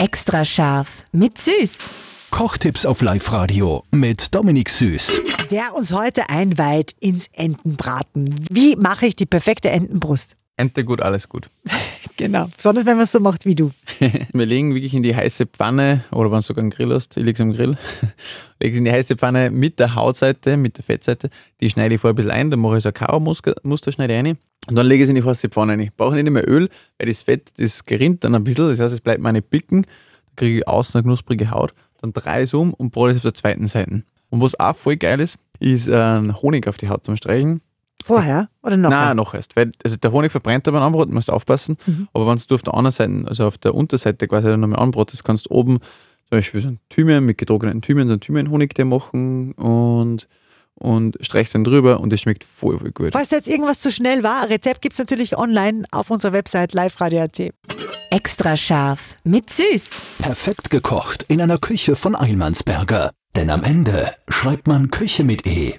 Extra scharf mit Süß. Kochtipps auf Live-Radio mit Dominik Süß. Der uns heute einweiht ins Entenbraten. Wie mache ich die perfekte Entenbrust? Ente gut, alles gut. Genau. Besonders wenn man es so macht wie du. Wir legen wirklich in die heiße Pfanne, oder wenn du sogar einen Grill hast, ich lege es am Grill, lege es in die heiße Pfanne mit der Hautseite, mit der Fettseite, die schneide ich vorher ein bisschen ein, dann mache ich so ein Karo-Muster, schneide rein und dann lege ich es in die heiße Pfanne rein. Ich brauche nicht mehr Öl, weil das Fett, das gerinnt dann ein bisschen, das heißt, es bleibt meine Picken, dann kriege ich außen eine knusprige Haut, dann drehe ich es um und brate es auf der zweiten Seite. Und was auch voll geil ist, ist äh, Honig auf die Haut zum Streichen. Vorher oder noch? Nein, noch erst. Weil also der Honig verbrennt aber beim Anbraten, musst du aufpassen. Mhm. Aber wenn du auf der anderen Seite, also auf der Unterseite quasi nochmal anbratest, kannst du oben zum Beispiel so ein Thymian mit getrockneten Thymian, so einen Thymian-Honig dir machen und, und streichst dann drüber und das schmeckt voll, voll gut. Falls da jetzt irgendwas zu schnell war, Rezept gibt es natürlich online auf unserer Website liveradio.at. Extra scharf mit Süß. Perfekt gekocht in einer Küche von Eilmannsberger. Denn am Ende schreibt man Küche mit E.